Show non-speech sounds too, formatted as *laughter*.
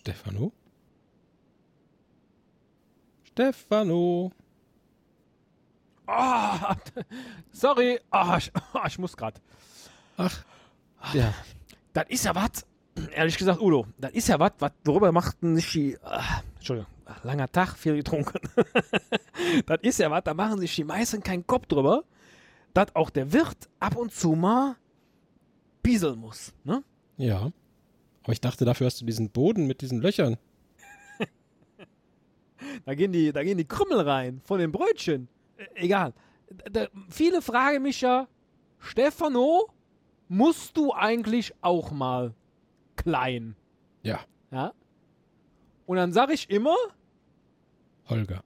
Stefano? Stefano? Ah, *laughs* sorry. Ah, ich, ah, ich muss grad. Ach, ja. Das ist ja was. Ehrlich gesagt, Udo, das ist ja was, was worüber machten sich die. Entschuldigung, langer Tag, viel getrunken. *laughs* das ist ja was, da machen sich die meisten keinen Kopf drüber, dass auch der Wirt ab und zu mal pieseln muss. Ne? Ja. Aber ich dachte, dafür hast du diesen Boden mit diesen Löchern. *laughs* Da gehen die, da gehen die Krümmel rein von den Brötchen. Äh, egal. Da, viele fragen mich ja, Stefano, musst du eigentlich auch mal klein? Ja. Ja. Und dann sage ich immer, Holger.